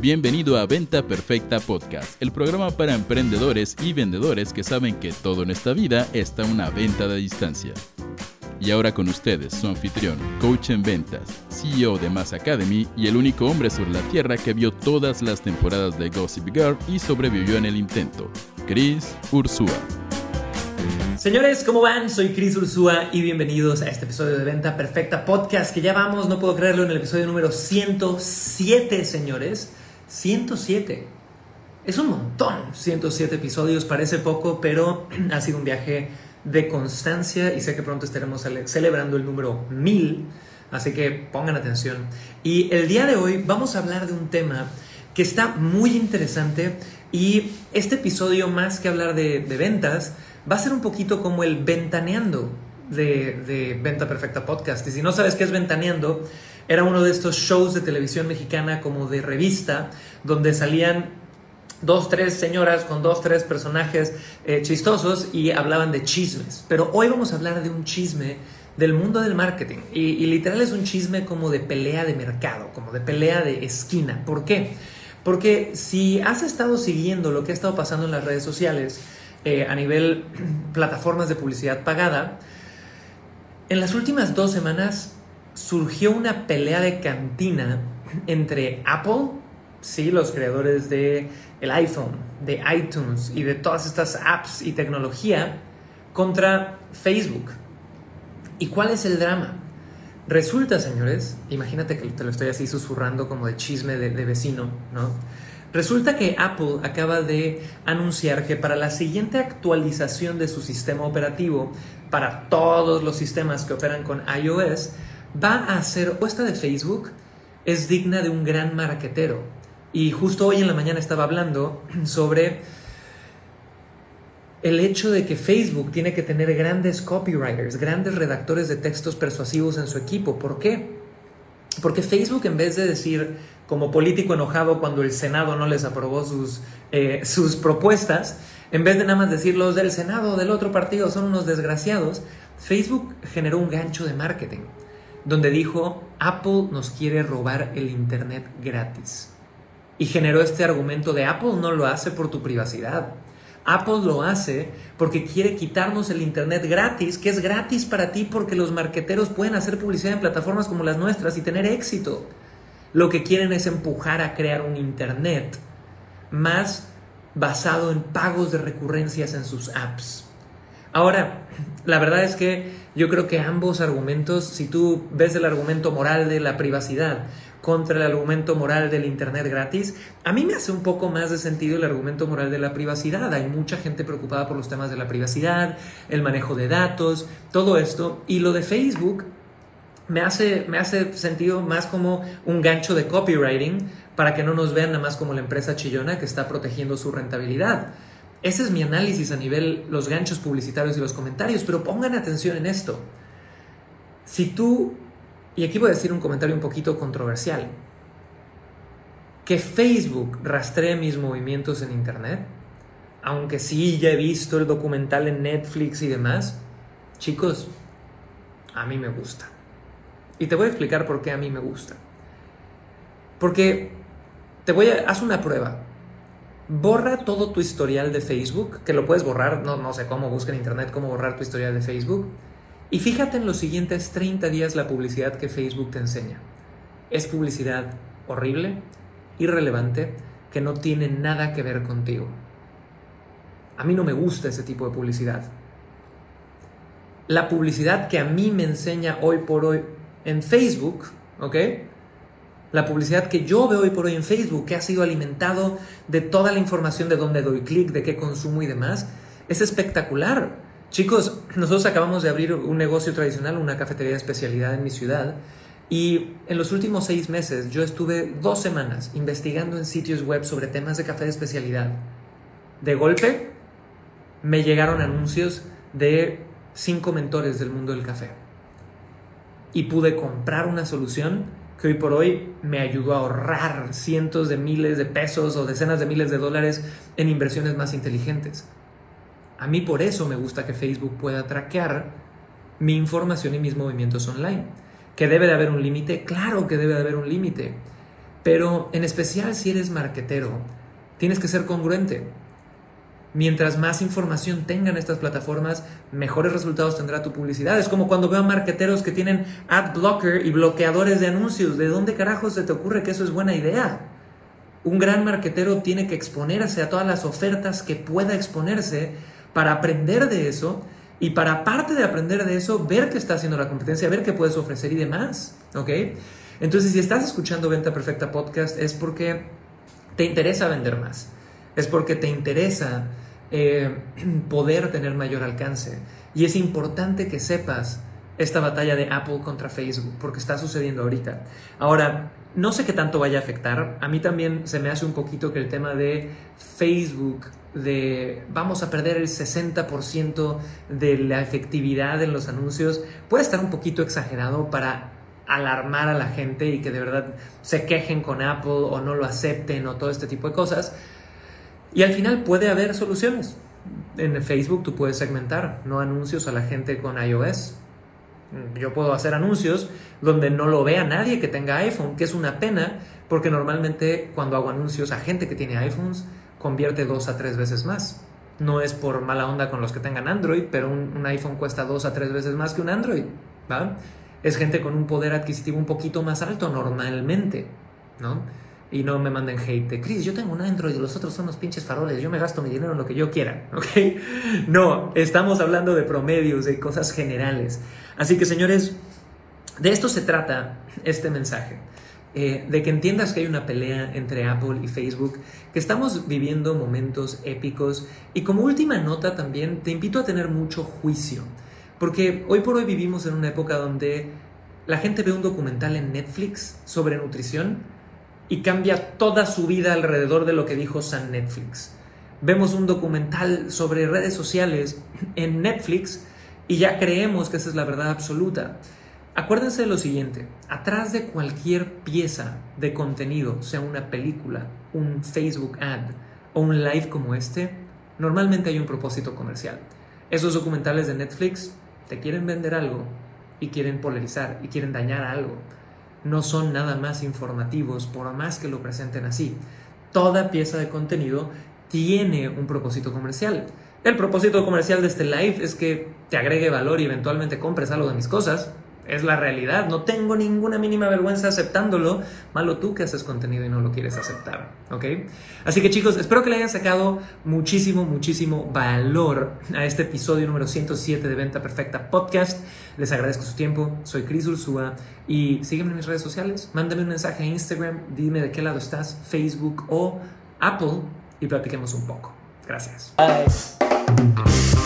Bienvenido a Venta Perfecta Podcast, el programa para emprendedores y vendedores que saben que todo en esta vida está una venta de distancia. Y ahora con ustedes, su anfitrión, coach en ventas, CEO de Mass Academy y el único hombre sobre la tierra que vio todas las temporadas de Gossip Girl y sobrevivió en el intento, Chris Ursúa. Señores, ¿cómo van? Soy Chris Ursúa y bienvenidos a este episodio de Venta Perfecta Podcast que ya vamos, no puedo creerlo, en el episodio número 107, señores. 107. Es un montón. 107 episodios, parece poco, pero ha sido un viaje de constancia y sé que pronto estaremos celebrando el número 1000. Así que pongan atención. Y el día de hoy vamos a hablar de un tema que está muy interesante y este episodio más que hablar de, ventas va a ser un poquito como el ventaneando de, de Venta Perfecta Podcast. Y si no sabes qué es ventaneando, era uno de estos shows de televisión mexicana como de revista, donde salían dos, tres señoras con dos, tres personajes eh, chistosos y hablaban de chismes. Pero hoy vamos a hablar de un chisme del mundo del marketing. Y, literal es un chisme como de pelea de mercado, como de pelea de esquina. ¿Por qué? Porque si has estado siguiendo lo que ha estado pasando en las redes sociales eh, a nivel plataformas de publicidad pagada, en las últimas dos semanas surgió una pelea de cantina entre Apple, sí, los creadores de el iPhone, de iTunes y de todas estas apps y tecnología, contra Facebook. ¿Y cuál es el drama? Resulta, señores, imagínate que te lo estoy así susurrando como de chisme de, de vecino, ¿no? Resulta que Apple acaba de anunciar que para la siguiente actualización de su sistema operativo, para todos los sistemas que operan con iOS, va a hacer, o esta de Facebook, es digna de un gran marquetero. Y justo hoy en la mañana estaba hablando sobre el hecho de que Facebook tiene que tener grandes copywriters, grandes redactores de textos persuasivos en su equipo. ¿Por qué? Porque Facebook en vez de decir como político enojado cuando el Senado no les aprobó sus, eh, sus propuestas, en vez de nada más decir los del Senado del otro partido son unos desgraciados, Facebook generó un gancho de marketing donde dijo, Apple nos quiere robar el Internet gratis. Y generó este argumento de Apple no lo hace por tu privacidad. Apple lo hace porque quiere quitarnos el Internet gratis, que es gratis para ti porque los marqueteros pueden hacer publicidad en plataformas como las nuestras y tener éxito. Lo que quieren es empujar a crear un Internet más basado en pagos de recurrencias en sus apps. Ahora, la verdad es que yo creo que ambos argumentos, si tú ves el argumento moral de la privacidad contra el argumento moral del Internet gratis, a mí me hace un poco más de sentido el argumento moral de la privacidad. Hay mucha gente preocupada por los temas de la privacidad, el manejo de datos, todo esto. Y lo de Facebook me hace, me hace sentido más como un gancho de copywriting para que no nos vean nada más como la empresa chillona que está protegiendo su rentabilidad. Ese es mi análisis a nivel los ganchos publicitarios y los comentarios, pero pongan atención en esto. Si tú, y aquí voy a decir un comentario un poquito controversial, que Facebook rastree mis movimientos en Internet, aunque sí ya he visto el documental en Netflix y demás, chicos, a mí me gusta. Y te voy a explicar por qué a mí me gusta. Porque te voy a, haz una prueba borra todo tu historial de Facebook, que lo puedes borrar, no, no sé cómo, busca en internet cómo borrar tu historial de Facebook. Y fíjate en los siguientes 30 días la publicidad que Facebook te enseña. Es publicidad horrible, irrelevante, que no tiene nada que ver contigo. A mí no me gusta ese tipo de publicidad. La publicidad que a mí me enseña hoy por hoy en Facebook, ¿ok? La publicidad que yo veo hoy por hoy en Facebook, que ha sido alimentado de toda la información de dónde doy clic, de qué consumo y demás, es espectacular. Chicos, nosotros acabamos de abrir un negocio tradicional, una cafetería de especialidad en mi ciudad, y en los últimos seis meses yo estuve dos semanas investigando en sitios web sobre temas de café de especialidad. De golpe, me llegaron anuncios de cinco mentores del mundo del café. Y pude comprar una solución que hoy por hoy me ayudó a ahorrar cientos de miles de pesos o decenas de miles de dólares en inversiones más inteligentes. A mí por eso me gusta que Facebook pueda traquear mi información y mis movimientos online. ¿Que debe de haber un límite? Claro que debe de haber un límite. Pero en especial si eres marketero, tienes que ser congruente. Mientras más información tengan estas plataformas, mejores resultados tendrá tu publicidad. Es como cuando veo a marqueteros que tienen ad blocker y bloqueadores de anuncios. ¿De dónde carajo se te ocurre que eso es buena idea? Un gran marquetero tiene que exponerse a todas las ofertas que pueda exponerse para aprender de eso y para aparte de aprender de eso, ver qué está haciendo la competencia, ver qué puedes ofrecer y demás. ¿Ok? Entonces, si estás escuchando Venta Perfecta Podcast es porque te interesa vender más. Es porque te interesa eh, poder tener mayor alcance. Y es importante que sepas esta batalla de Apple contra Facebook, porque está sucediendo ahorita. Ahora, no sé qué tanto vaya a afectar. A mí también se me hace un poquito que el tema de Facebook, de vamos a perder el 60% de la efectividad en los anuncios, puede estar un poquito exagerado para alarmar a la gente y que de verdad se quejen con Apple o no lo acepten o todo este tipo de cosas. Y al final puede haber soluciones. En Facebook tú puedes segmentar, no anuncios a la gente con iOS. Yo puedo hacer anuncios donde no lo vea nadie que tenga iPhone, que es una pena, porque normalmente cuando hago anuncios a gente que tiene iPhones, convierte dos a tres veces más. No es por mala onda con los que tengan Android, pero un, iPhone cuesta dos a tres veces más que un Android. Es gente con un poder adquisitivo un poquito más alto normalmente, ¿no? Y no me manden hate Chris, yo tengo un Android y los otros son los pinches faroles, yo me gasto mi dinero en lo que yo quiera, ¿ok? No, estamos hablando de promedios, de cosas generales. Así que señores, de esto se trata este mensaje. Eh, de que entiendas que hay una pelea entre Apple y Facebook, que estamos viviendo momentos épicos y como última nota también te invito a tener mucho juicio, porque hoy por hoy vivimos en una época donde la gente ve un documental en Netflix sobre nutrición y cambia toda su vida alrededor de lo que dijo San Netflix. Vemos un documental sobre redes sociales en Netflix y ya creemos que esa es la verdad absoluta. Acuérdense de lo siguiente, atrás de cualquier pieza de contenido, sea una película, un Facebook ad o un live como este, normalmente hay un propósito comercial. Esos documentales de Netflix te quieren vender algo y quieren polarizar y quieren dañar algo no son nada más informativos, por más que lo presenten así. Toda pieza de contenido tiene un propósito comercial. El propósito comercial de este live es que te agregue valor y eventualmente compres algo de mis cosas es la realidad. No tengo ninguna mínima vergüenza aceptándolo. Malo tú que haces contenido y no lo quieres aceptar. ¿Ok? Así que chicos, espero que le hayan sacado muchísimo, muchísimo valor a este episodio número 107 de Venta Perfecta Podcast. Les agradezco su tiempo. Soy Cris Ursúa y sígueme en mis redes sociales. Mándame un mensaje a Instagram. Dime de qué lado estás, Facebook o Apple y platiquemos un poco. Gracias. Bye.